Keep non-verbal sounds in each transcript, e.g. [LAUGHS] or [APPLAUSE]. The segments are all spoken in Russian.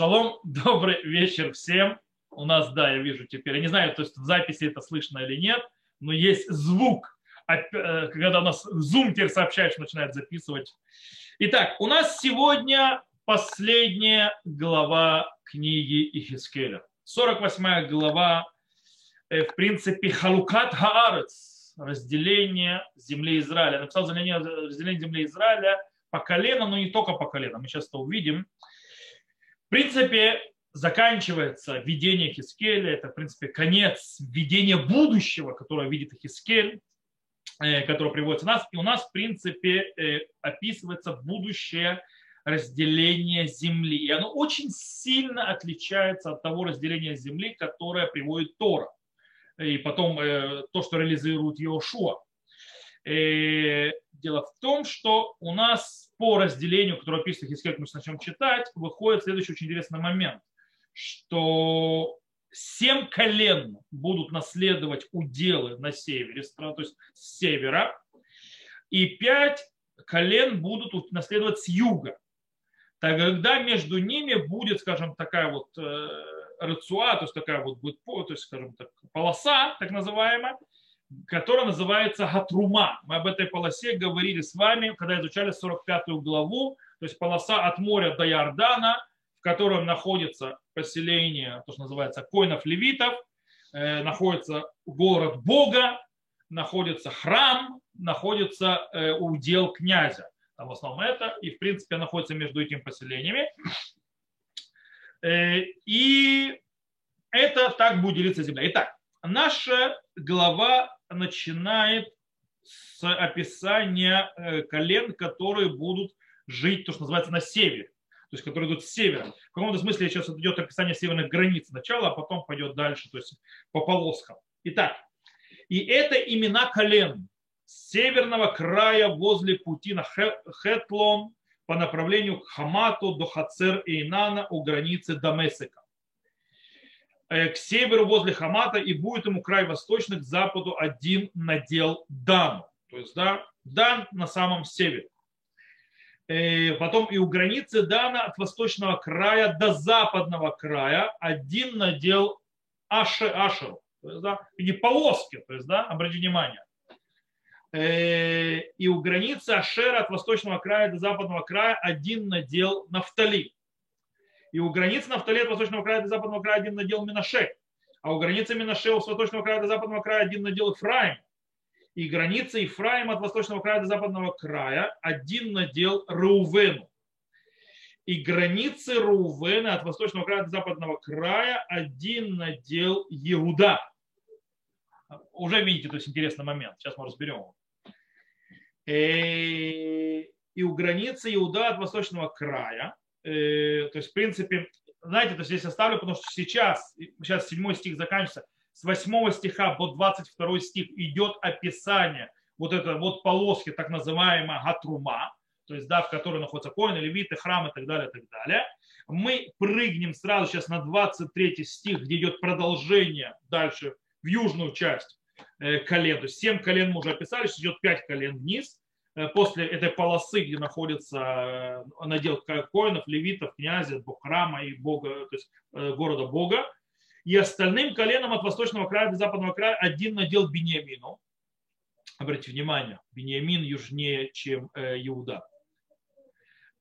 Шалом, [LAUGHS] добрый вечер всем. У нас, да, я вижу теперь, я не знаю, то есть в записи это слышно или нет, но есть звук, э, когда у нас Zoom теперь сообщает, что начинает записывать. Итак, у нас сегодня последняя глава книги Ихискеля. 48 глава, э, в принципе, Халукат Хаарец, разделение земли Израиля. Написал разделение земли Израиля по коленам, но не только по коленам. Мы сейчас это увидим. Принципе, заканчивается видение Хискеля, это, в принципе, конец видения будущего, которое видит Хискель, э, которое приводится у нас. И у нас, в принципе, э, описывается будущее разделение Земли. И оно очень сильно отличается от того разделения Земли, которое приводит Тора. И потом э, то, что реализует Иошуа. Дело в том, что у нас по разделению, которое в Хискель, мы начнем читать, выходит следующий очень интересный момент, что семь колен будут наследовать уделы на севере, то есть с севера, и пять колен будут наследовать с юга. Тогда между ними будет, скажем, такая вот э, рацуа, то есть такая вот будет, то есть, скажем так, полоса, так называемая, которая называется Гатрума. Мы об этой полосе говорили с вами, когда изучали 45 главу, то есть полоса от моря до Иордана, в котором находится поселение, то, что называется коинов-левитов, э, находится город Бога, находится храм, находится э, удел князя. Там в основном это, и в принципе находится между этими поселениями. Э, и это так будет делиться земля. Итак, наша глава начинает с описания э, колен, которые будут жить, то, что называется, на севере, то есть которые идут с севера. В каком-то смысле сейчас идет описание северных границ сначала, а потом пойдет дальше, то есть по полоскам. Итак, и это имена колен северного края возле пути на Хетлон по направлению к Хамату до Хацер и Инана у границы Дамесика. Э, к северу возле Хамата, и будет ему край восточный к западу один надел Дану. То есть да, Дан на самом севере. Э, потом и у границы Дана от восточного края до западного края один надел Аше, Ашеру. То есть, да, и полоски, то есть, да, обратите внимание. Э, и у границы Ашера от восточного края до западного края один надел Нафтали и у границы Нафтали восточного края до западного края один надел Минаше, а у границы Минаше с восточного края до западного края один надел Ифраим. И граница Ифраима от восточного края до западного края один надел Рувену. И границы Рувена от восточного края до западного края один надел Иуда. Уже видите, то есть интересный момент. Сейчас мы разберем его. Э, и у границы Иуда от восточного края Э, то есть, в принципе, знаете, то есть здесь оставлю, потому что сейчас, сейчас 7 стих заканчивается, с 8 стиха по 22 стих идет описание вот этой вот полоски, так называемая Гатрума, то есть, да, в которой находятся коины, левиты, храмы и так далее, и так далее. Мы прыгнем сразу сейчас на 23 стих, где идет продолжение дальше в южную часть э, колен. То есть 7 колен мы уже описали, сейчас идет 5 колен вниз. Э, после этой полосы, где находится э, надел коинов, левитов, князя, храма и бога, то есть э, города Бога, и остальным коленам от восточного края до западного края один надел Бениамину. Обратите внимание, Бениамин южнее, чем Иуда.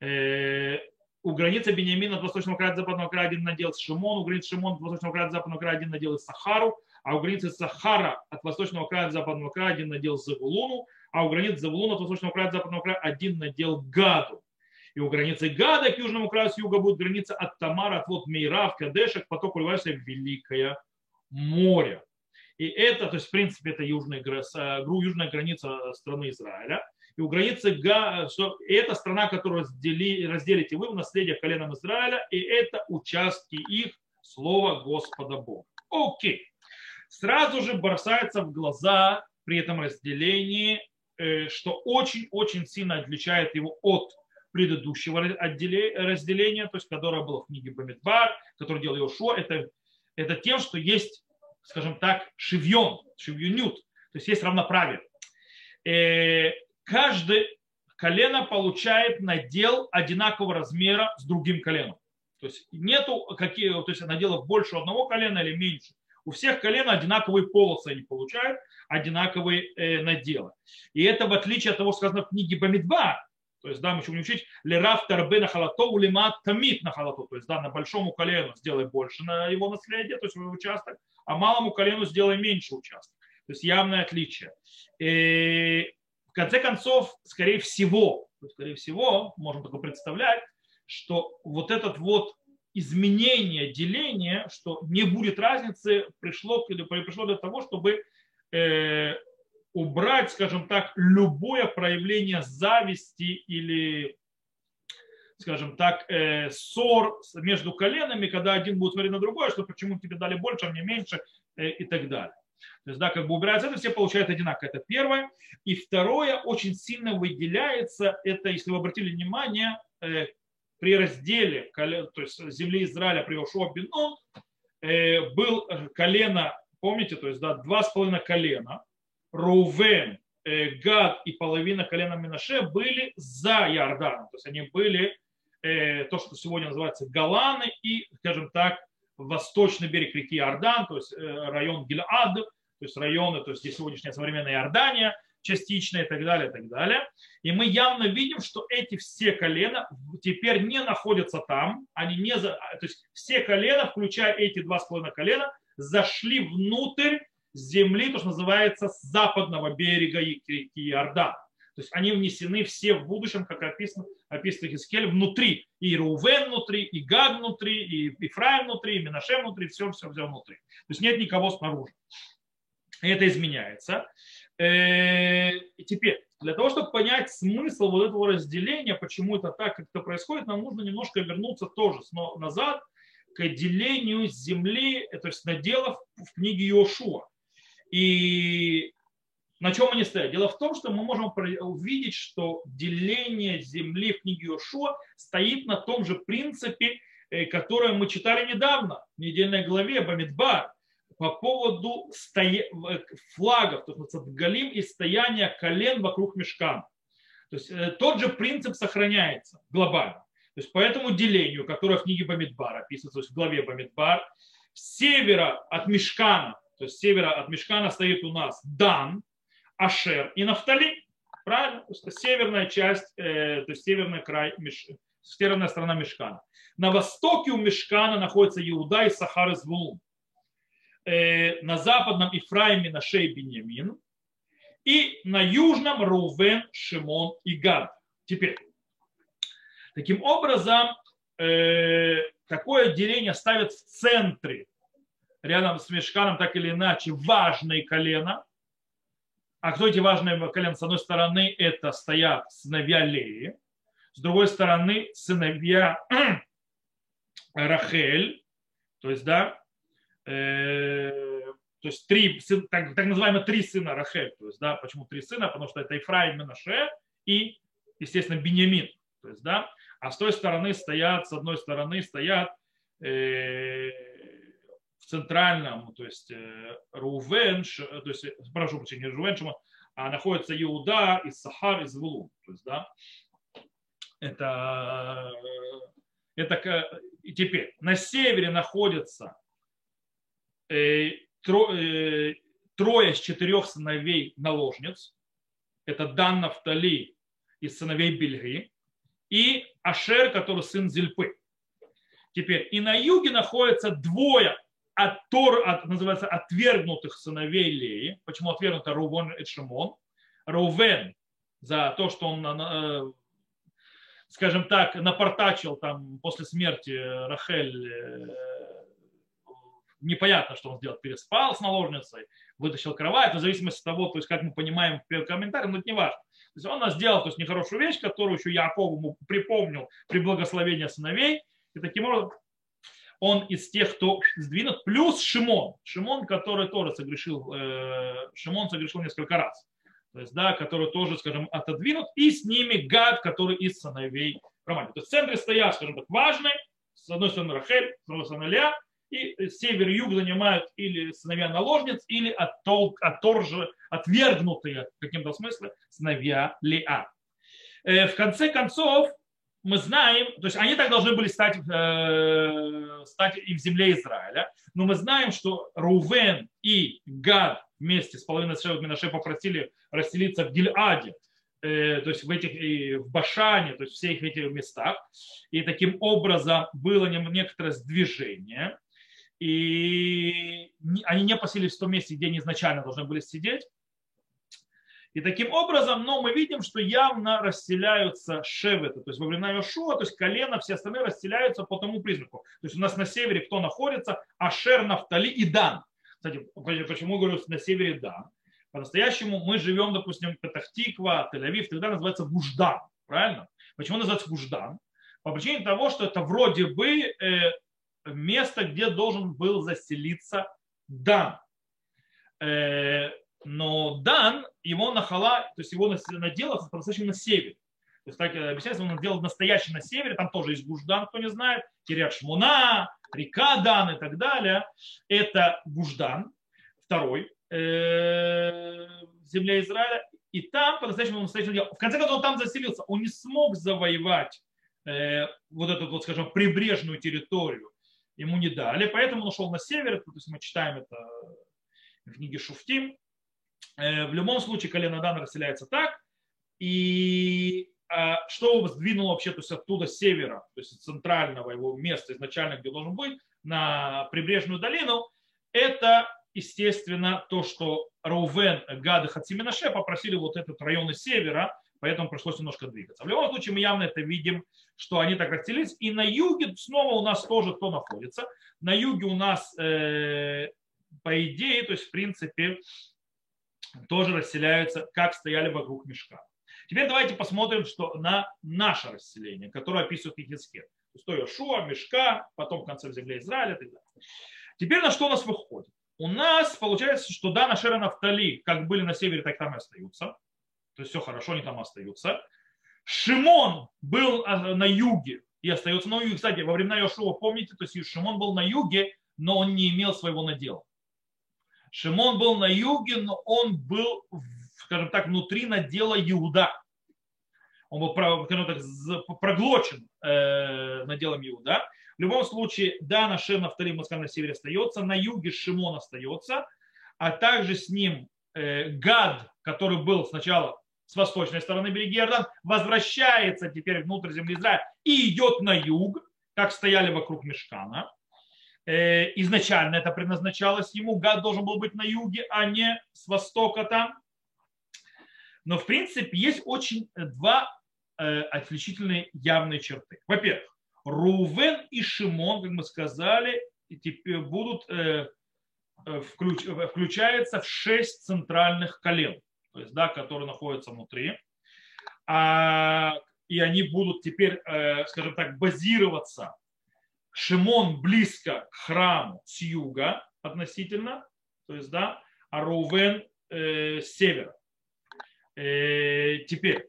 У границы Бениамина от восточного края до западного края один надел Шимон, у границы Шимона от восточного края до западного края один надел Сахару, а у границы Сахара от восточного края до западного края один надел Завулуну, а у границ Завулуна от восточного края до западного края один надел Гаду. И у границы Гада к южному краю с юга будет граница от Тамара, от вот Мейра, в Кадеша, к потоку Ливайса в Великое море. И это, то есть, в принципе, это южная, южная граница страны Израиля. И у границы Га, что это страна, которую раздели, разделите вы в наследие коленом Израиля, и это участки их слова Господа Бога. Окей. Сразу же бросается в глаза при этом разделении Э, что очень-очень сильно отличает его от предыдущего разделения, то есть которое было в книге Бамидбар, которое делал Иошуа, это, это тем, что есть, скажем так, шивьон, шивьюнют, то есть есть равноправие. Э, каждый колено получает надел одинакового размера с другим коленом. То есть нету какие, то есть наделов больше одного колена или меньше. У всех колен одинаковые полосы они получают, одинаковые э, наделы. И это в отличие от того, что сказано в книге Бамидба, то есть, да, мы будем учить лераф тарбе на халато, улимат тамит на халато. То есть, да, на большому колену сделай больше на его наследие, то есть участок, а малому колену сделай меньше участок. То есть явное отличие. И в конце концов, скорее всего, скорее всего, можем только представлять, что вот этот вот изменение, деление, что не будет разницы, пришло, пришло для того, чтобы э, убрать, скажем так, любое проявление зависти или, скажем так, э, ссор между коленами, когда один будет смотреть на другое, что почему тебе дали больше, а мне меньше э, и так далее. То есть, да, как бы убирается это, все получают одинаково. Это первое. И второе, очень сильно выделяется, это, если вы обратили внимание, э, при разделе то есть земли Израиля при Ошуа э, был колено, помните, то есть да, два с половиной колена, Рувен, э, Гад и половина колена Минаше были за Иорданом. То есть они были э, то, что сегодня называется Галаны и, скажем так, восточный берег реки Иордан, то есть район Гилад, то есть районы, то есть здесь сегодняшняя современная Иордания – частично и так далее, и так далее. И мы явно видим, что эти все колена теперь не находятся там, они не за, то есть все колена, включая эти два с половиной колена, зашли внутрь земли, то, что называется, с западного берега реки Иордан. То есть они внесены все в будущем, как описано, описано Хискель, внутри. И Рувен внутри, и Гад внутри, и Ифраим внутри, и Минаше внутри, все, все, все внутри. То есть нет никого снаружи. И это изменяется. Э, и теперь, для того, чтобы понять смысл вот этого разделения, почему это так, как это происходит, нам нужно немножко вернуться тоже назад к делению земли, то есть наделов в книге Иошуа. И на чем они стоят? Дело в том, что мы можем увидеть, что деление земли в книге Иошуа стоит на том же принципе, э, которое мы читали недавно в недельной главе Бамидбар по поводу стоя... флагов, то есть галим и стояния колен вокруг мешкана. То есть э, тот же принцип сохраняется глобально. То есть по этому делению, которое в книге Бамидбар описывается, то есть в главе Бамидбар, с севера от Мешкана, то есть с севера от Мешкана стоит у нас Дан, Ашер и Нафтали. Правильно? То есть северная часть, э, то есть северный край, северная сторона Мешкана. На востоке у Мешкана находится Иуда и Сахар из Вулун. Э, на западном Ифраиме на шее Беньямин, и на южном Рувен, Шимон и Гад. Теперь, таким образом, э, такое деление ставят в центре, рядом с мешканом, так или иначе, важные колена. А кто эти важные колена? С одной стороны, это стоят сыновья Леи, с другой стороны, сыновья [CLEARS THROAT] Рахель, то есть, да, то есть три, так, так называемые три сына Рахель. То есть, да, почему три сына? Потому что это Ифраим, Менаше и, естественно, Беньямин. То есть, да, а с той стороны стоят, с одной стороны стоят э, в центральном, то есть э, Рувен, то есть, прошу прощения, не Рувен, а находится Иуда, и Сахар, и Звулун. То есть, да, это, это и теперь на севере находится Э, э, трое из четырех сыновей наложниц. Это Дан Нафтали из сыновей Бельги. И Ашер, который сын Зильпы. Теперь и на юге находятся двое от, Тор, от, называется, отвергнутых сыновей Леи. Почему отвергнуты Рувен и Шимон? Рувен за то, что он, э, скажем так, напортачил там после смерти Рахель непонятно, что он сделал, переспал с наложницей, вытащил кровать, в зависимости от того, то есть, как мы понимаем в комментарии, но это не важно. То есть он сделал то есть, нехорошую вещь, которую еще Яков ему припомнил при благословении сыновей, и таким образом он из тех, кто сдвинут, плюс Шимон. Шимон, который тоже согрешил, э, Шимон согрешил несколько раз. То есть, да, который тоже, скажем, отодвинут, и с ними Гад, который из сыновей Романа. То есть в центре стоят, скажем так, важные, с одной стороны Рахель, с другой стороны Ля, и север и юг занимают или сыновья наложниц, или отторжи, отвергнутые в каким-то смысле сыновья Лиа. Э, в конце концов, мы знаем, то есть они так должны были стать, э, стать и в земле Израиля, но мы знаем, что Рувен и Гад вместе с половиной Шевот Минаше попросили расселиться в Гильаде, э, то есть в этих, и в Башане, то есть в всех этих местах, и таким образом было некоторое сдвижение, и они не поселились в том месте, где они изначально должны были сидеть, и таким образом, но мы видим, что явно расселяются шеветы, то есть во времена Йошуа, то есть колено, все остальные расселяются по тому признаку. То есть у нас на севере кто находится? Ашер, Нафтали и Дан. Кстати, почему говорю на севере Дан? По-настоящему мы живем, допустим, Петахтиква, Тель-Авив, тогда называется Гуждан. Правильно? Почему называется Гуждан? По причине того, что это вроде бы э, место, где должен был заселиться Дан. Э, но Дан, его нахала, то есть его надел по-настоящему на севере. То есть, так объясняется, он сделал настоящий на севере, там тоже есть Гуждан, кто не знает, Кирят Шмуна, река Дан и так далее. Это Гуждан, второй, э, земля Израиля. И там по-настоящему он делал. В конце концов, он там заселился. Он не смог завоевать э, вот эту, вот, скажем, прибрежную территорию. Ему не дали, поэтому он ушел на север. То есть мы читаем это в книге Шуфтим. Э, в любом случае колено Дана расселяется так. И а, что сдвинуло вообще то есть оттуда с севера, то есть центрального его места изначально, где должен быть, на прибрежную долину, это, естественно, то, что Роувен, Гад и попросили вот этот район из севера, поэтому пришлось немножко двигаться. В любом случае мы явно это видим, что они так расселились. И на юге снова у нас тоже кто находится. На юге у нас, э, по идее, то есть в принципе, тоже расселяются, как стояли вокруг мешка. Теперь давайте посмотрим что на наше расселение, которое описывает Ехискет. То есть Шуа, мешка, потом в конце в земле Израиля и так далее. Теперь на что у нас выходит? У нас получается, что да, на Шера Нафтали, как были на севере, так там и остаются. То есть все хорошо, они там остаются. Шимон был а, на юге и остается на юге. Кстати, во времена Йошуа, помните, то есть Шимон был на юге, но он не имел своего надела. Шимон был на юге, но он был, скажем так, внутри надела Иуда. Он был, скажем так, проглочен э, наделом Иуда. В любом случае, да, на Шем Нафтали Москва на севере остается, на юге Шимон остается, а также с ним э, Гад, который был сначала с восточной стороны берега Иордан, возвращается теперь внутрь земли Израиля и идет на юг, как стояли вокруг Мешкана. Э, изначально это предназначалось ему, гад должен был быть на юге, а не с востока там. Но в принципе есть очень два э, отличительные явные черты. Во-первых, Рувен и Шимон, как мы сказали, будут э, включ, включаются в шесть центральных колен, то есть, да, которые находятся внутри. А, и они будут теперь, скажем так, базироваться Шимон близко к храму с юга относительно, то есть, да, а Рувен э, с севера. Э, теперь,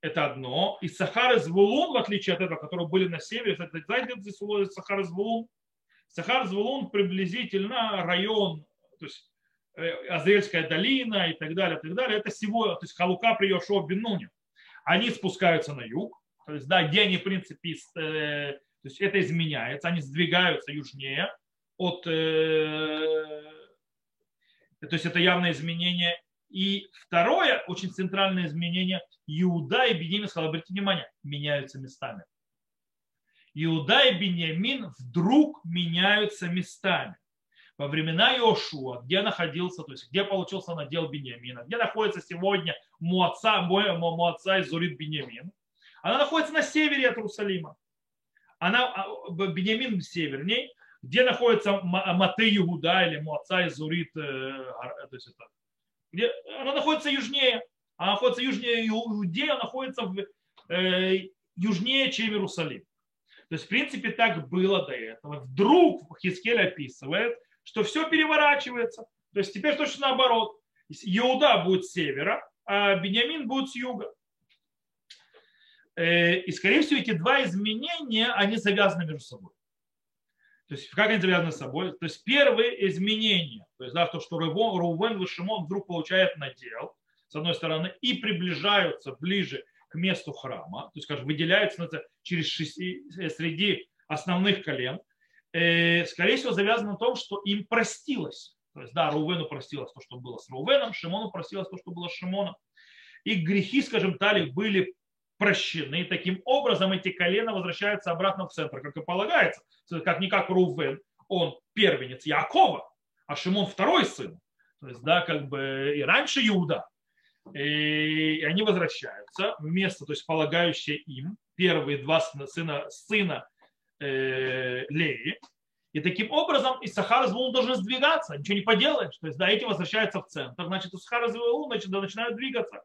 это одно. И Сахар и Звулун, в отличие от этого, которые были на севере, знаете, здесь Сахар и Звулун? Сахар и Звулун приблизительно район, то есть э, Азриэльская долина и так далее, и так далее. Это всего, то есть Халука при Йошуа Бенуне. Они спускаются на юг, то есть, да, где они, в принципе, э, то есть это изменяется, они сдвигаются южнее от... Э, то есть это явное изменение. И второе, очень центральное изменение, Иуда и Бенемин, обратите внимание, меняются местами. Иуда и Бенемин вдруг меняются местами. Во времена Иошуа, где находился, то есть где получился надел Бенемина, где находится сегодня Муаца, Муаца и Зурит Бенемин, она находится на севере от Иерусалима она а, Бенемин северней, где находится Маты Иуда или Муаца Изурит, э, то есть это, где, она находится южнее, она находится южнее Иудея, находится в, э, южнее, чем Иерусалим. То есть, в принципе, так было до этого. Вдруг Хискель описывает, что все переворачивается. То есть теперь точно наоборот. Иуда будет с севера, а Бениамин будет с юга. Э, и, скорее всего, эти два изменения, они завязаны между собой. То есть, как они завязаны с собой? То есть, первое изменение, то есть, да, то, что Рувен и Шимон вдруг получают надел, с одной стороны, и приближаются ближе к месту храма, то есть, скажем, выделяются через шести, э, среди основных колен, скорее всего, завязано на том, что им простилось. То есть, да, Рувену простилось то, что было с Рувеном, Шимону простилось то, что было с Шимоном. И грехи, скажем так, были прощены. И таким образом эти колена возвращаются обратно в центр, как и полагается. Как не как Рувен, он первенец Якова, а Шимон второй сын. То есть, да, как бы и раньше Иуда. И они возвращаются вместо, то есть полагающие им, первые два сына, сына э, Леи. И таким образом Исахар и Звулун должны сдвигаться, ничего не поделаешь. То есть, да, эти возвращаются в центр, значит, Исахар и Звулун начинают двигаться,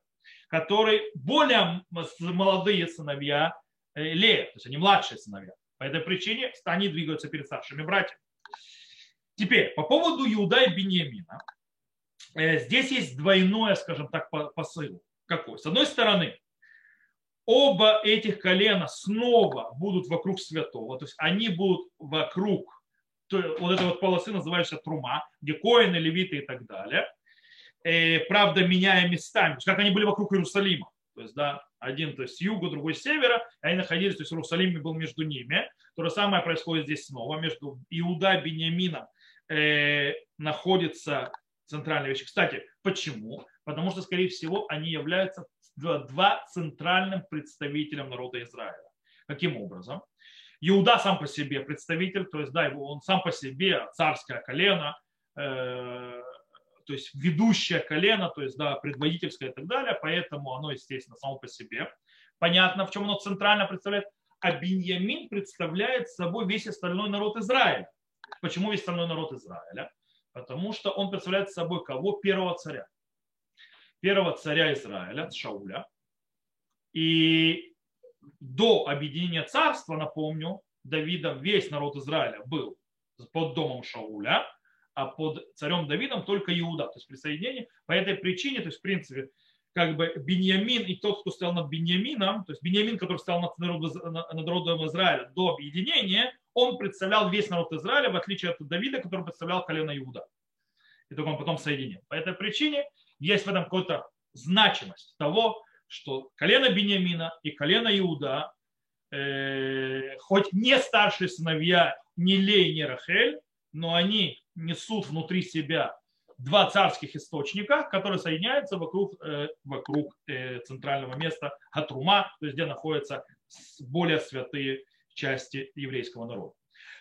которые более молодые сыновья э, Лея, то есть они младшие сыновья. По этой причине они двигаются перед старшими братьями. Теперь, по поводу Иуда и Бениамина. Э, здесь есть двойное, скажем так, посыл. Какой? С одной стороны, оба этих колена снова будут вокруг святого, то есть они будут вокруг вот этой вот полосы, называющейся трума, где коины, левиты и так далее. И, э, правда, меняя местами, как они были вокруг Иерусалима. То есть, да, один то есть с юга, другой с севера, и они находились, то есть Иерусалим был между ними. То же самое происходит здесь снова, между Иуда и Бениамином э, находится центральная вещь. Кстати, почему? Потому что, скорее всего, они являются два центральным представителям народа Израиля. Каким образом? Иуда сам по себе представитель, то есть, да, он сам по себе царское колено, э, то есть ведущее колено, то есть, да, предводительское и так далее, поэтому оно, естественно, само по себе. Понятно, в чем оно центрально представляет. А Беньямин представляет собой весь остальной народ Израиля. Почему весь остальной народ Израиля? Потому что он представляет собой кого? Первого царя. Первого царя Израиля, Шауля. И до объединения царства, напомню, Давидом весь народ Израиля был под домом Шауля, а под царем Давидом только Иуда. То есть присоединение. По этой причине, то есть в принципе, как бы Беньямин и тот, кто стоял над Беньямином, то есть Беньямин, который стоял над народом, над народом Израиля до объединения, он представлял весь народ Израиля, в отличие от Давида, который представлял колено Иуда. И только он потом соединил. По этой причине есть в этом какая-то значимость того, что колено Бениамина и колено Иуда, э, хоть не старшие сыновья ни Лей, ни Рахель, но они несут внутри себя два царских источника, которые соединяются вокруг, э, вокруг э, центрального места Хатрума, то есть где находятся более святые части еврейского народа.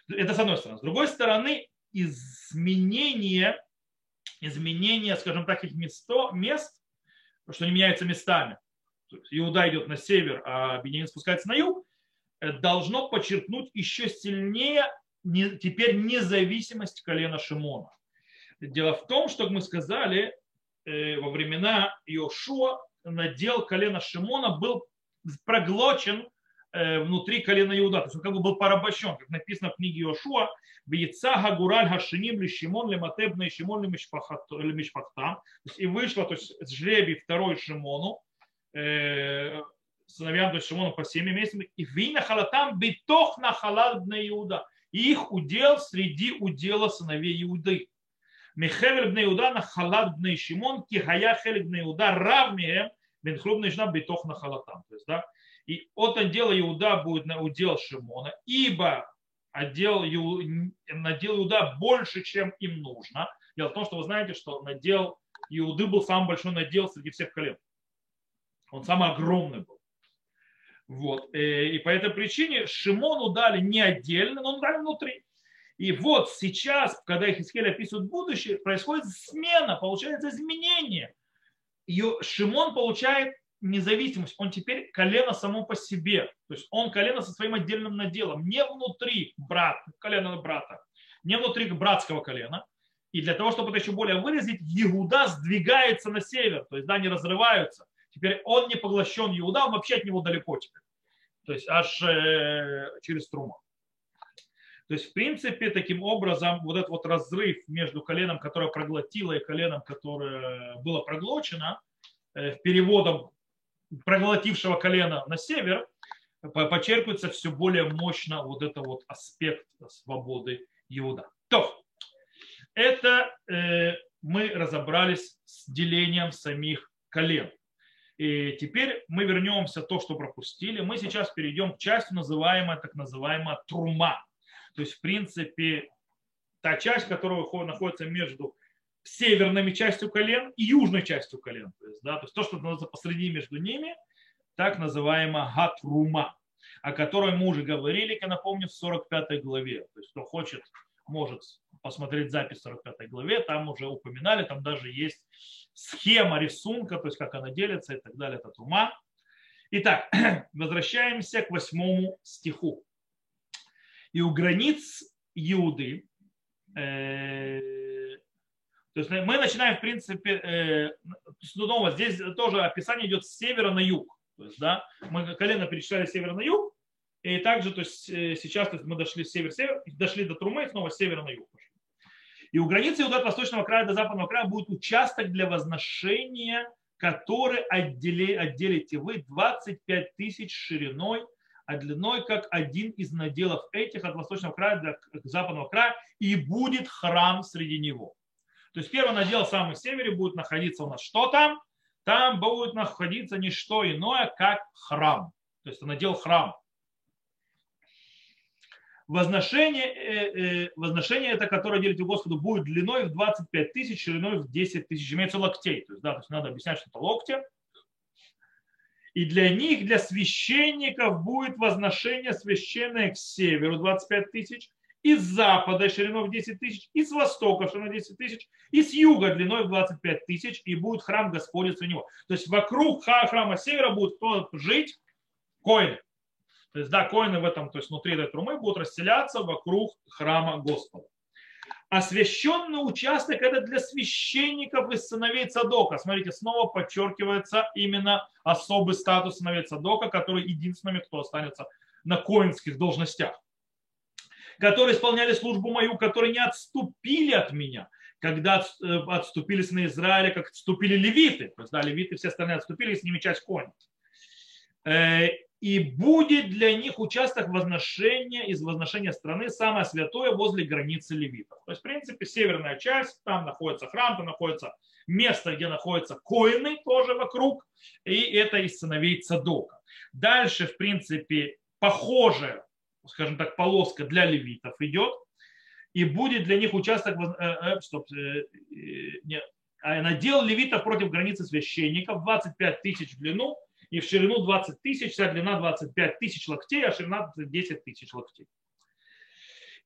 Это с одной стороны. С другой стороны, изменение, изменение скажем так, их место, мест, что они меняются местами, то есть Иуда идет на север, а Бенемин спускается на юг, э, должно подчеркнуть еще сильнее не, теперь независимость колена Шимона. Дело в том, что, как мы сказали, э, во времена Иошуа надел колена Шимона был проглочен внутри колена Иуда. То есть он как бы был порабощен, как написано в книге Иошуа, Яйца Гураль Хашиним Лишимон Лематебна и Шимон Лемишпахтам. И вышло, то есть жребий второй Шимону, э, сыновьям то есть Шимону по всеми месяцам, и вина халатам битох на халат на Иуда. И их удел среди удела сыновей Иуды. Михевель бне Иуда на халат бне Шимон, кихая хель бне Иуда равмием, бен хруб битох на халатам. То есть, да, и от отдела Иуда будет на удел Шимона, ибо отдел, надел Иуда больше, чем им нужно. Дело в том, что вы знаете, что надел Иуды был самый большой надел среди всех колен. Он самый огромный был. Вот. Э, и по этой причине Шимону дали не отдельно, но он дали внутри. И вот сейчас, когда их Ихискель описывает будущее, происходит смена, получается изменение. И Шимон получает независимость, он теперь колено само по себе. То есть он колено со своим отдельным наделом, не внутри брат, колена брата, не внутри братского колена. И для того, чтобы это еще более выразить, Иуда сдвигается на север, то есть да, не разрываются. Теперь он не поглощен Иуда, он вообще от него далеко теперь. То есть аж э, через труму. То есть, в принципе, таким образом, вот этот вот разрыв между коленом, которое проглотило, и коленом, которое было проглочено, э, переводом проглотившего колено на север, почерпывается все более мощно вот это вот аспект свободы Иуда. То, это э, мы разобрались с делением самих колен. И теперь мы вернемся то, что пропустили. Мы сейчас перейдем к части, называемой так называемая трума. То есть, в принципе, та часть, которая находится между северными частью колен и южной частью колен. То есть, да, то, есть то, что находится посреди между ними, так называемая гатрума, о которой мы уже говорили, я напомню, в 45 главе. То есть, кто хочет, может посмотреть запись в 45 главе, там уже упоминали, там даже есть схема рисунка, то есть как она делится и так далее, это трума. Итак, [CLEARS THROAT] возвращаемся к восьмому стиху. И у границ Иуды, э, то есть мы начинаем, в принципе, э, снова здесь тоже описание идет с севера на юг. То есть, да, мы колено перечисляли с севера на юг, и также, то есть э, сейчас то есть мы дошли с север-север, дошли до Трумы, снова с севера на юг. И у границы от восточного края до западного края будет участок для возношения, который отдели, отделите вы 25 тысяч шириной, а длиной как один из наделов этих от восточного края до западного края, и будет храм среди него. То есть первый надел в самом севере будет находиться у нас что там? Там будет находиться не что иное, как храм. То есть надел храм возношение, э, э, возношение это, которое делите Господу, будет длиной в 25 тысяч, шириной в 10 тысяч. Имеется локтей. То есть, да, то есть надо объяснять, что это локти. И для них, для священников, будет возношение священное к северу 25 тысяч, и с запада шириной в 10 тысяч, и с востока шириной в 10 тысяч, и с юга длиной в 25 тысяч, и будет храм Господень у него. То есть вокруг храма севера будет кто жить? Коины. То есть, да, коины в этом, то есть внутри этой трумы будут расселяться вокруг храма Господа. Освященный участок это для священников и сыновей Цадока. Смотрите, снова подчеркивается именно особый статус сыновей Цадока, который единственными, кто останется на коинских должностях. Которые исполняли службу мою, которые не отступили от меня, когда э, отступили сыны Израиля, как отступили левиты. То есть, да, левиты все остальные отступили, с ними часть коней э, и будет для них участок возношения из возношения страны самое святое возле границы левитов. То есть, в принципе, северная часть, там находится храм, там находится место, где находятся коины тоже вокруг, и это из сыновей Цадока. Дальше, в принципе, похожая, скажем так, полоска для левитов идет, и будет для них участок, э, э, стоп, э, нет, а надел левитов против границы священников 25 тысяч в длину, и в ширину 20 тысяч, вся длина 25 тысяч локтей, а ширина 10 тысяч локтей.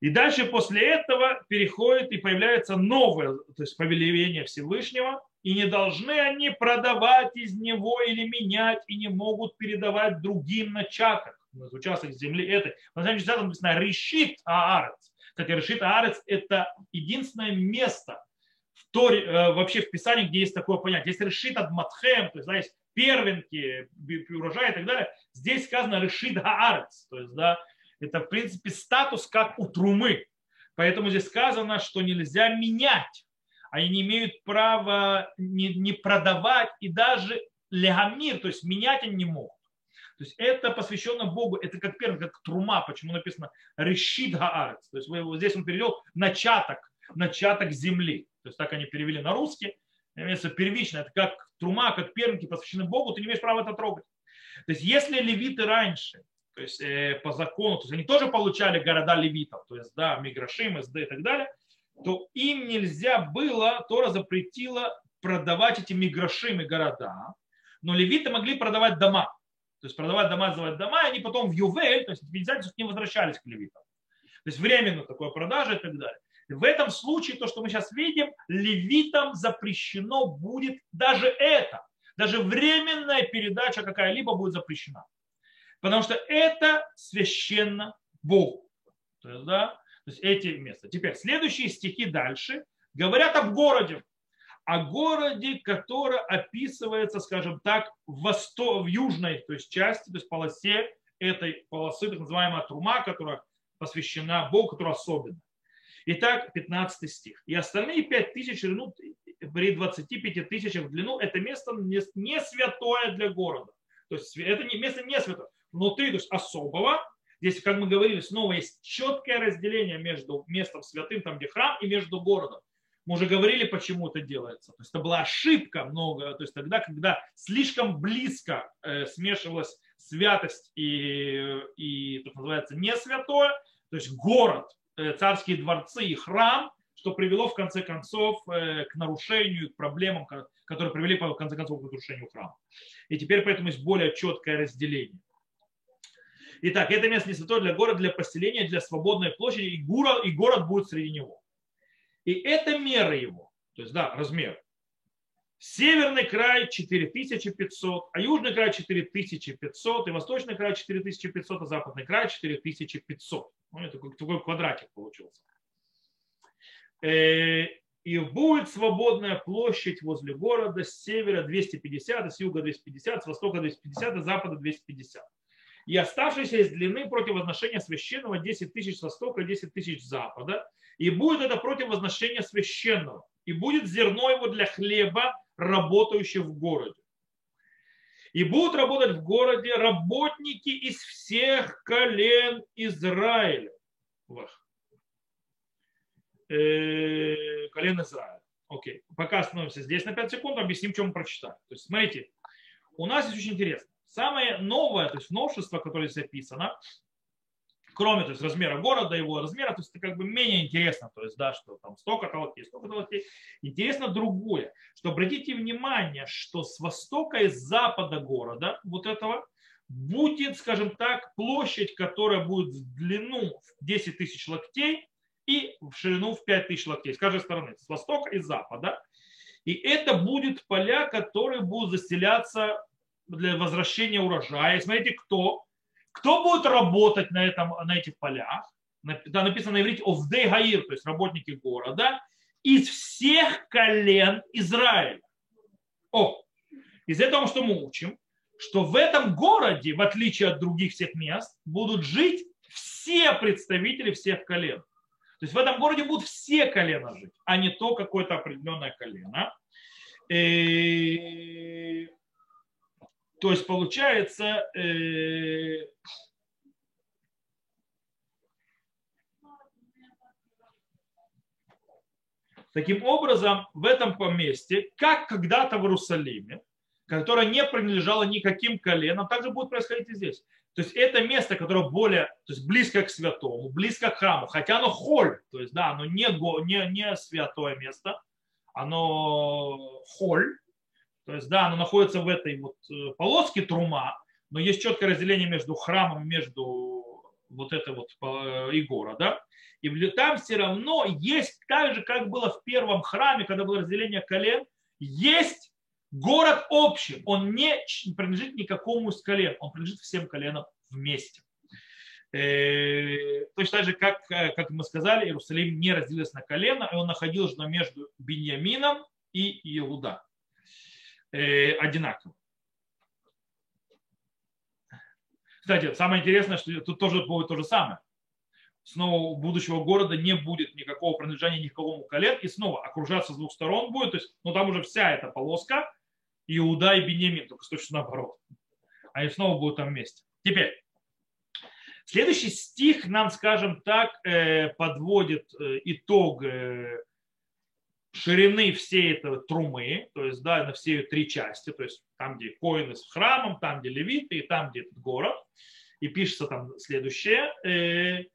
И дальше после этого переходит и появляется новое, то есть повеление Всевышнего, и не должны они продавать из него или менять, и не могут передавать другим на чатах, на участок земли этой. На самом деле написано «решит Аарец». Кстати, «решит Аарец» – это единственное место в Торе, э, вообще в Писании, где есть такое понятие. Есть «решит Адматхем», то есть да, есть первенки, урожай и так далее, здесь сказано решит гаарец, то есть, да, это, в принципе, статус как у трумы. Поэтому здесь сказано, что нельзя менять. Они не имеют права не, не продавать и даже легамир, то есть менять они не могут. То есть это посвящено Богу, это как первый, как трума, почему написано решит гаарец. То есть здесь он перевел начаток, начаток земли. То есть так они перевели на русский имеется первично, это как трума, как первенки посвящены Богу, ты не имеешь права это трогать. То есть если левиты раньше, то есть э, по закону, то есть они тоже получали города левитов, то есть да, Миграшим, СД и так далее, то им нельзя было, Тора запретила продавать эти Миграшимы города, но левиты могли продавать дома. То есть продавать дома, называть дома, и они потом в Ювель, то есть в не возвращались к левитам. То есть временно такое продажа и так далее. В этом случае, то, что мы сейчас видим, левитам запрещено будет даже это. Даже временная передача какая-либо будет запрещена. Потому что это священно Богу. То есть, да, то есть эти места. Теперь следующие стихи дальше говорят об городе. О городе, который описывается, скажем так, в, восто... в южной то есть части, то есть полосе этой полосы, так называемая Трума, которая посвящена Богу, которая особенная. Итак, 15 стих. И остальные 5 тысяч ширину при 25 тысячах в длину это место не святое для города. То есть это место не святое. Внутри, то есть особого, здесь, как мы говорили, снова есть четкое разделение между местом святым, там где храм, и между городом. Мы уже говорили, почему это делается. То есть это была ошибка много. То есть тогда, когда слишком близко э, смешивалась святость и, и так называется, не святое, то есть город, э, царские дворцы и храм, что привело в конце концов э, к нарушению, к проблемам, которые привели в конце концов к нарушению храма. И теперь поэтому есть более четкое разделение. Итак, это место не святое для города, для поселения, для свободной площади, и город, и город будет среди него. И это мера его, то есть, да, размер. Северный край 4500, а южный край 4500, и восточный край 4500, а западный край 4500. Ну, это такой, такой квадратик получился. Э, и будет свободная площадь возле города с севера 250, а с юга 250, с востока 250, а с запада 250 и оставшиеся из длины против возношения священного 10 тысяч с востока, 10 тысяч с запада. И будет это против возношения священного. И будет зерно его для хлеба, работающих в городе. И будут работать в городе работники из всех колен Израиля. Э, колен Израиля. Окей. Пока остановимся здесь на 5 секунд, объясним, что мы прочитали. То есть, смотрите, у нас есть очень интересно. Самое новое, то есть новшество, которое здесь описано, кроме то есть, размера города, его размера, то есть это как бы менее интересно, то есть, да, что там столько-то локтей, столько-то локтей. Интересно другое, что обратите внимание, что с востока и с запада города вот этого будет, скажем так, площадь, которая будет в длину в 10 тысяч локтей и в ширину в 5 тысяч локтей с каждой стороны, с востока и с запада. И это будет поля, которые будут заселяться для возвращения урожая. Смотрите, кто? Кто будет работать на, этом, на этих полях? Там написано на иврите «Овдей Гаир», то есть работники города, из всех колен Израиля. О, из этого что мы учим? Что в этом городе, в отличие от других всех мест, будут жить все представители всех колен. То есть в этом городе будут все колена жить, а не то какое-то определенное колено. И то есть получается, э, таким образом, в этом поместье, как когда-то в Иерусалиме, которое не принадлежало никаким коленам, также будет происходить и здесь. То есть это место, которое более, то есть близко к святому, близко к храму, хотя оно холь, то есть да, оно не, не, не святое место, оно холь, то есть, да, оно находится в этой вот э, полоске трума, но есть четкое разделение между храмом, между вот этой вот э, и городом. И там все равно есть, так же, как было в первом храме, когда было разделение колен, есть город общий. Он не принадлежит никакому из колен, он принадлежит всем коленам вместе. Э, точно так же, как, как мы сказали, Иерусалим не разделился на колено, и он находился между Беньямином и Иуда одинаково. Кстати, самое интересное, что тут тоже будет то же самое. Снова будущего города не будет никакого принадлежания ни к какому колен, и снова окружаться с двух сторон будет. То есть, ну там уже вся эта полоска, Иуда и Бенемин, только точно наоборот. Они снова будут там вместе. Теперь, следующий стих нам, скажем так, э, подводит э, итог э, ширины всей этой трумы, то есть да, на все три части, то есть там, где коины с храмом, там, где левиты, и там, где этот город. И пишется там следующее. Э,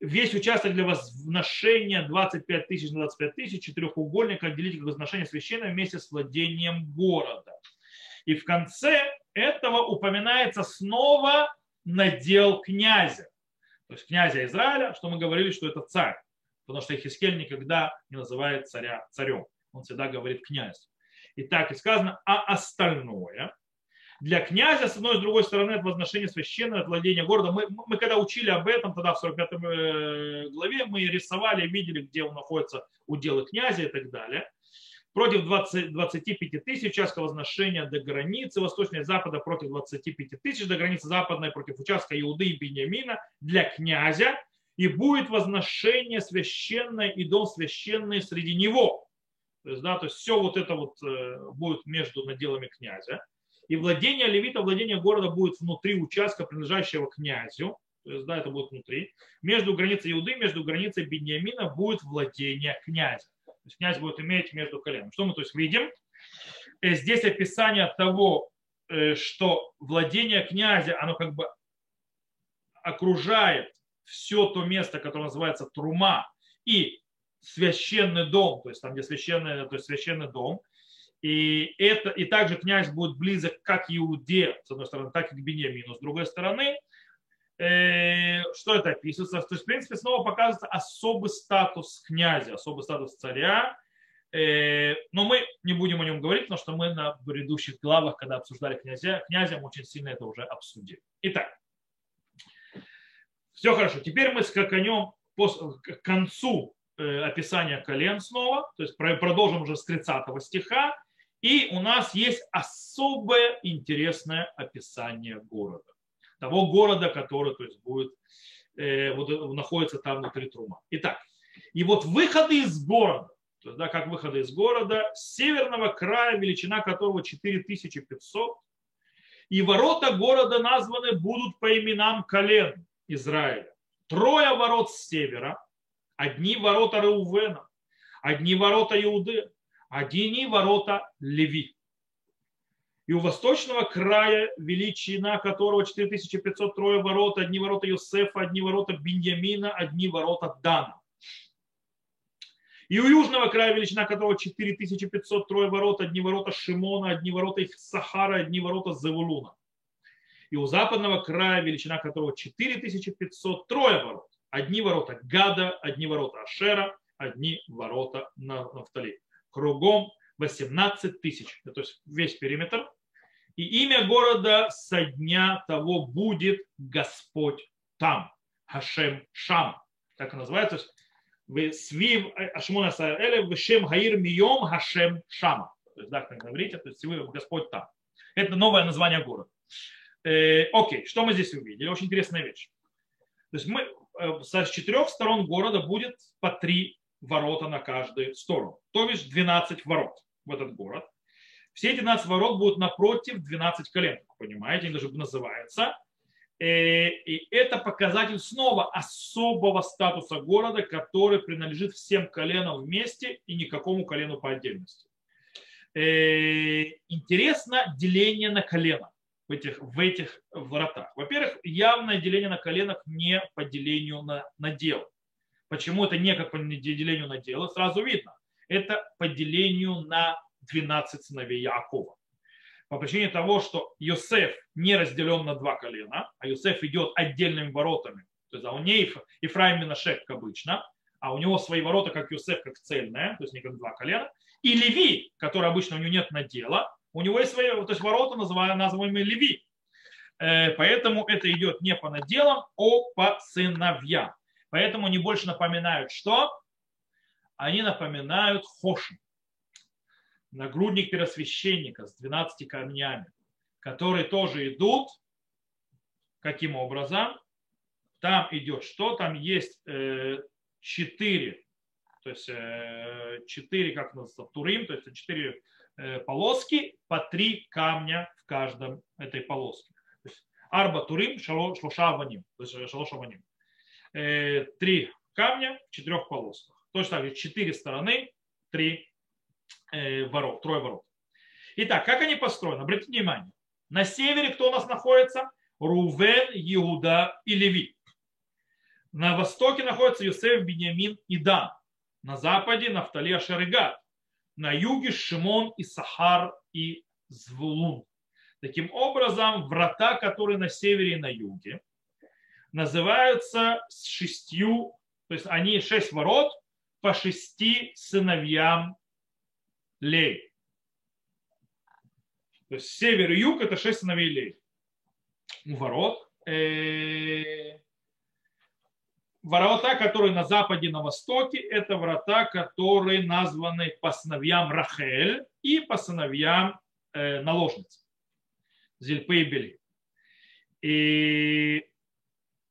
весь участок для возношения 25 тысяч на 25 тысяч, четырехугольник отделить как возношение священное вместе с владением города. И в конце этого упоминается снова надел князя. То есть князя Израиля, что мы говорили, что это царь потому что Ихискель никогда не называет царя царем, он всегда говорит князь. И так и сказано, а остальное для князя, с одной и с другой стороны, это возношение священного, это владение города. Мы, мы когда учили об этом, тогда в 45 э, главе, мы рисовали, видели, где он находится, уделы князя и так далее. Против 20, 25 тысяч участка возношения до границы восточной запада, против 25 тысяч до границы западной, против участка Иуды и Бениамина для князя, и будет возношение священное и дом священный среди него. То есть, да, то есть все вот это вот э, будет между наделами князя. И владение левита, владение города будет внутри участка, принадлежащего князю. То есть, да, это будет внутри. Между границей Иуды, между границей Бениамина будет владение князя. То есть князь будет иметь между коленом. Что мы то есть видим? Э, здесь описание того, э, что владение князя, оно как бы окружает все то место, которое называется Трума, и священный дом, то есть там, где священный, то есть священный дом, и, это, и также князь будет близок как Иуде, с одной стороны, так и к Беньямину, с другой стороны. Э, что это описывается? То есть, в принципе, снова показывается особый статус князя, особый статус царя. Э, но мы не будем о нем говорить, потому что мы на предыдущих главах, когда обсуждали князя, князем очень сильно это уже обсудили. Итак, все хорошо. Теперь мы скаканем к концу э, описания колен снова, то есть продолжим уже с 30 стиха, и у нас есть особое интересное описание города. Того города, который то есть, будет, э, вот, находится там внутри Трума. Итак, и вот выходы из города, то есть, да, как выходы из города, с северного края, величина которого 4500, и ворота города названы будут по именам колен Израиля. Трое ворот с севера, одни ворота Реувена, одни ворота Иуды, одни ворота Леви. И у восточного края, величина которого 4500 трое ворот, одни ворота Йосефа, одни ворота Беньямина, одни ворота Дана. И у южного края, величина которого 4500 трое ворот, одни ворота Шимона, одни ворота Сахара, одни ворота Зевулуна. И у западного края, величина которого 4500 трое ворот. Одни ворота Гада, одни ворота Ашера, одни ворота Нафтали кругом 18 тысяч. То есть весь периметр. И имя города со дня того будет Господь там. Хашем Шам. Так и называется. Свив Ашмона Саэля Вешем Хаир Мием Хашем Шама. То есть, да, как говорите, то есть Господь там. Это новое название города. Э, окей, что мы здесь увидели? Очень интересная вещь. То есть мы э, со четырех сторон города будет по три ворота на каждую сторону. То есть 12 ворот в этот город. Все эти 12 ворот будут напротив 12 колен, понимаете, они даже называются. Э, и это показатель снова особого статуса города, который принадлежит всем коленам вместе и никакому колену по отдельности. Э, интересно деление на колено в этих, в этих воротах. Во-первых, явное деление на коленах не по делению на, на дело. Почему это не как по делению на дело, сразу видно. Это по делению на 12 сыновей Якова. По причине того, что Йосеф не разделен на два колена, а Йосеф идет отдельными воротами. То есть а у нее Ифраим Минашек, как обычно, а у него свои ворота, как Йосеф, как цельная, то есть не как два колена. И Леви, который обычно у него нет надела, у него есть свои, то есть ворота, называемые Леви. Э, поэтому это идет не по наделам, а по сыновьям. Поэтому они больше напоминают что? Они напоминают хоши. Нагрудник первосвященника с 12 камнями, которые тоже идут. Каким образом? Там идет что? Там есть э, четыре, то есть э, четыре, как называется, турим, то есть четыре полоски, по три камня в каждом этой полоске. Арба турим, шлоша ваним, то есть шалоша ваним. Э, три камня в четырех полосках. Точно так же четыре стороны, три э, ворот, трое ворот. Итак, как они построены? Обратите внимание. На севере кто у нас находится? Рувен, Иуда и Леви. На востоке находится Юсеф, Бениамин и Дан. На западе Нафтали, Ашерегат. На юге Шимон и Сахар и Звулун. Таким образом, врата, которые на севере и на юге, называются с шестью, то есть они шесть ворот по шести сыновьям Лей. То есть север и юг это шесть сыновей Лей. Ворот. Э, ворота, которые на западе, на востоке, это врата, которые названы по сыновьям Рахель и по сыновьям э, наложниц. Зельпы и Бели. И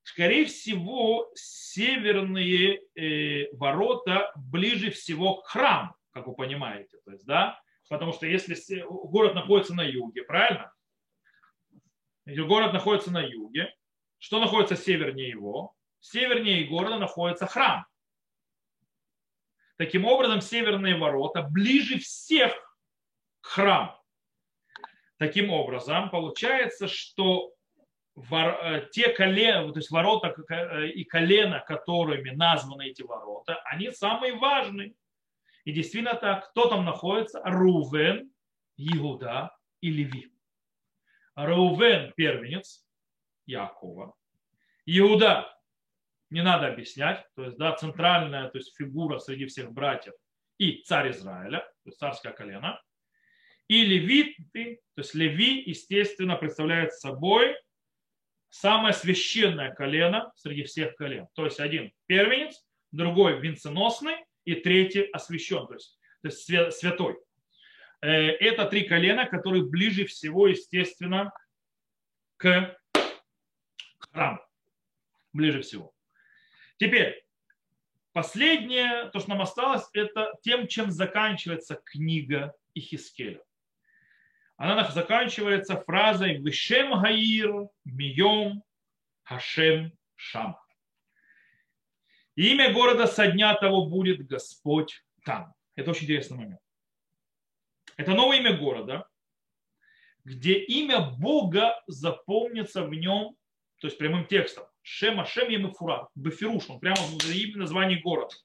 скорее всего, северные э, ворота ближе всего к храму, как вы понимаете. То есть, да? Потому что если город находится на юге, правильно? Если город находится на юге, что находится севернее его? Севернее города находится храм. Таким образом, северные ворота ближе всех к храму. Таким образом, получается, что э, те колена, то есть ворота э, и колена, которыми названы эти ворота, они самые важные. И действительно так, кто там находится? Рувен, Иуда и Леви. Рувен – первенец Якова. Иуда не надо объяснять, то есть да, центральная то есть фигура среди всех братьев и царь Израиля, то есть царское колено. И левиты, то есть леви, естественно, представляет собой самое священное колено среди всех колен. То есть один первенец, другой венценосный и третий освящен, то есть, то есть святой. Э, это три колена, которые ближе всего, естественно, к храму. Ближе всего. Теперь, последнее, то, что нам осталось, это тем, чем заканчивается книга Ихискеля. Она заканчивается фразой «Вишем Гаир Мием Хашем Шам». Имя города со дня того будет Господь там. Это очень интересный момент. Это новое имя города, где имя Бога запомнится в нем, то есть прямым текстом. Шема Шем Емефура, Бефируш, он прямо внутри названия города.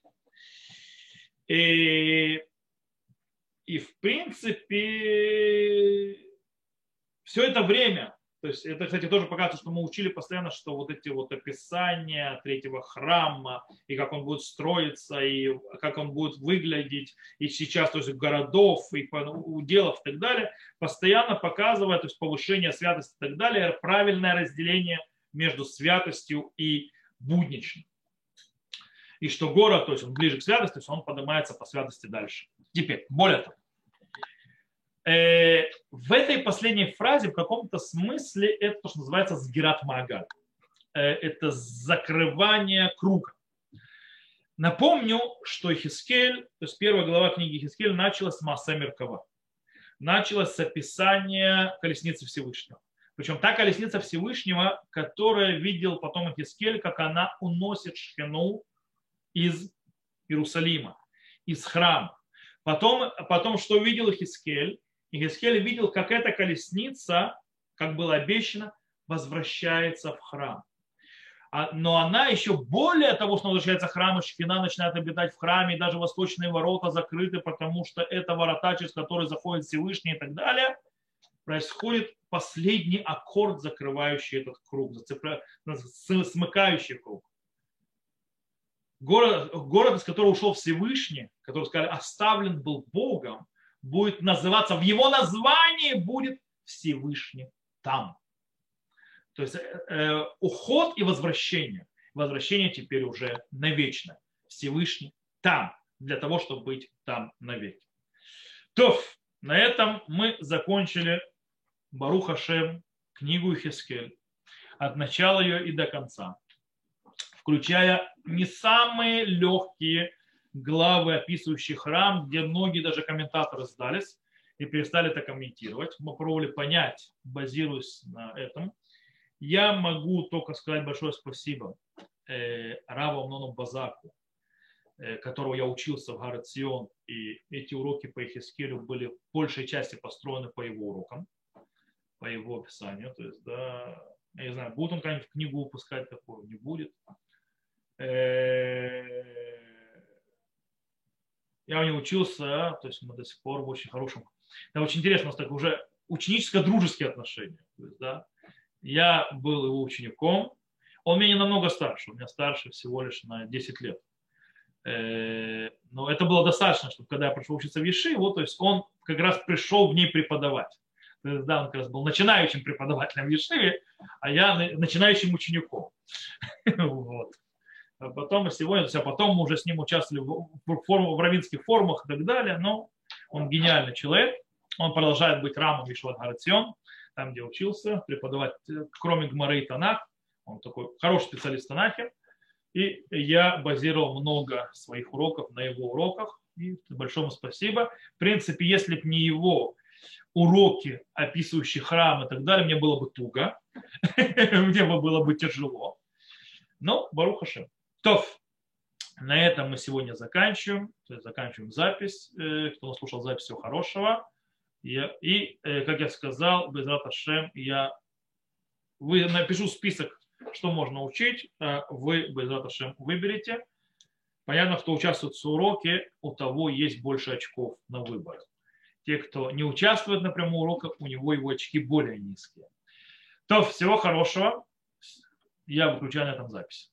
И, и в принципе все это время то есть это, кстати, тоже показывает, что мы учили постоянно, что вот эти вот описания третьего храма, и как он будет строиться, и как он будет выглядеть, и сейчас, то есть городов, и уделов и так далее, постоянно показывает, то есть повышение святости и так далее, правильное разделение между святостью и будничным. И что город, то есть он ближе к святости, то есть он поднимается по святости дальше. Теперь, более того, Э, в этой последней фразе в каком-то смысле это то, что называется сгират магаль. Э, это закрывание круга. Напомню, что Хискель, то есть первая глава книги Хискель началась с Масса Меркава. Началась с описания колесницы Всевышнего. Причем та колесница Всевышнего, которая видел потом Хискель, как она уносит шхину из Иерусалима, из храма. Потом, потом что видел Хискель? И Хискель видел, как эта колесница, как было обещано, возвращается в храм. А, но она еще более того, что возвращается в храм, и Шхина начинает обитать в храме, и даже восточные ворота закрыты, потому что это ворота, через которые заходит Всевышний и так далее, происходит последний аккорд, закрывающий этот круг, смыкающий круг. Город, город, из которого ушел Всевышний, который сказали, оставлен был Богом, будет называться, в его названии будет Всевышний там. То есть э, э, уход и возвращение. Возвращение теперь уже навечно. Всевышний там, для того, чтобы быть там навеки. То, на этом мы закончили Баруха Шем, книгу Хискель, от начала ее и до конца, включая не самые легкие главы, описывающие храм, где многие даже комментаторы сдались и перестали это комментировать. Мы пробовали понять, базируясь на этом. Я могу только сказать большое спасибо э, Раву Амнону Базаку, э, которого я учился в Гарацион, и эти уроки по Ихискелю были в большей части построены по его урокам, по его описанию. То есть, да, я не знаю, будет он какую-нибудь книгу выпускать такую, не будет. Э, я у него учился, то есть мы до сих пор в очень хорошем. Это очень интересно, у нас так уже ученическо-дружеские отношения. То есть, да, я был его учеником, он меня не намного старше, он меня старше всего лишь на 10 лет. Э, но это было достаточно, чтобы когда я пришел учиться в Ешиву, то есть он как раз пришел в ней преподавать. Да, он как раз был начинающим преподавателем в Ешиве, а я начинающим учеником. [LAUGHS] вот. А потом сегодня, то есть, а потом мы уже с ним участвовали в, в, в равинских форумах и так далее, но он гениальный человек, он продолжает быть рамом Вишват там, где учился, преподавать, кроме Гмары и Танах, он такой хороший специалист в Танахе, и я базировал много своих уроков на его уроках, и большому спасибо. В принципе, если бы не его уроки, описывающие храм и так далее, мне было бы туго, [LAUGHS] мне бы было бы тяжело. Но Барухашем. То, На этом мы сегодня заканчиваем. То есть заканчиваем запись. Э, кто слушал запись, всего хорошего. И, э, как я сказал, без Раташем я вы напишу список, что можно учить. Вы без Раташем выберете. Понятно, кто участвует в уроке, у того есть больше очков на выбор. Те, кто не участвует на прямом уроках, у него его очки более низкие. То всего хорошего. Я выключаю на этом запись.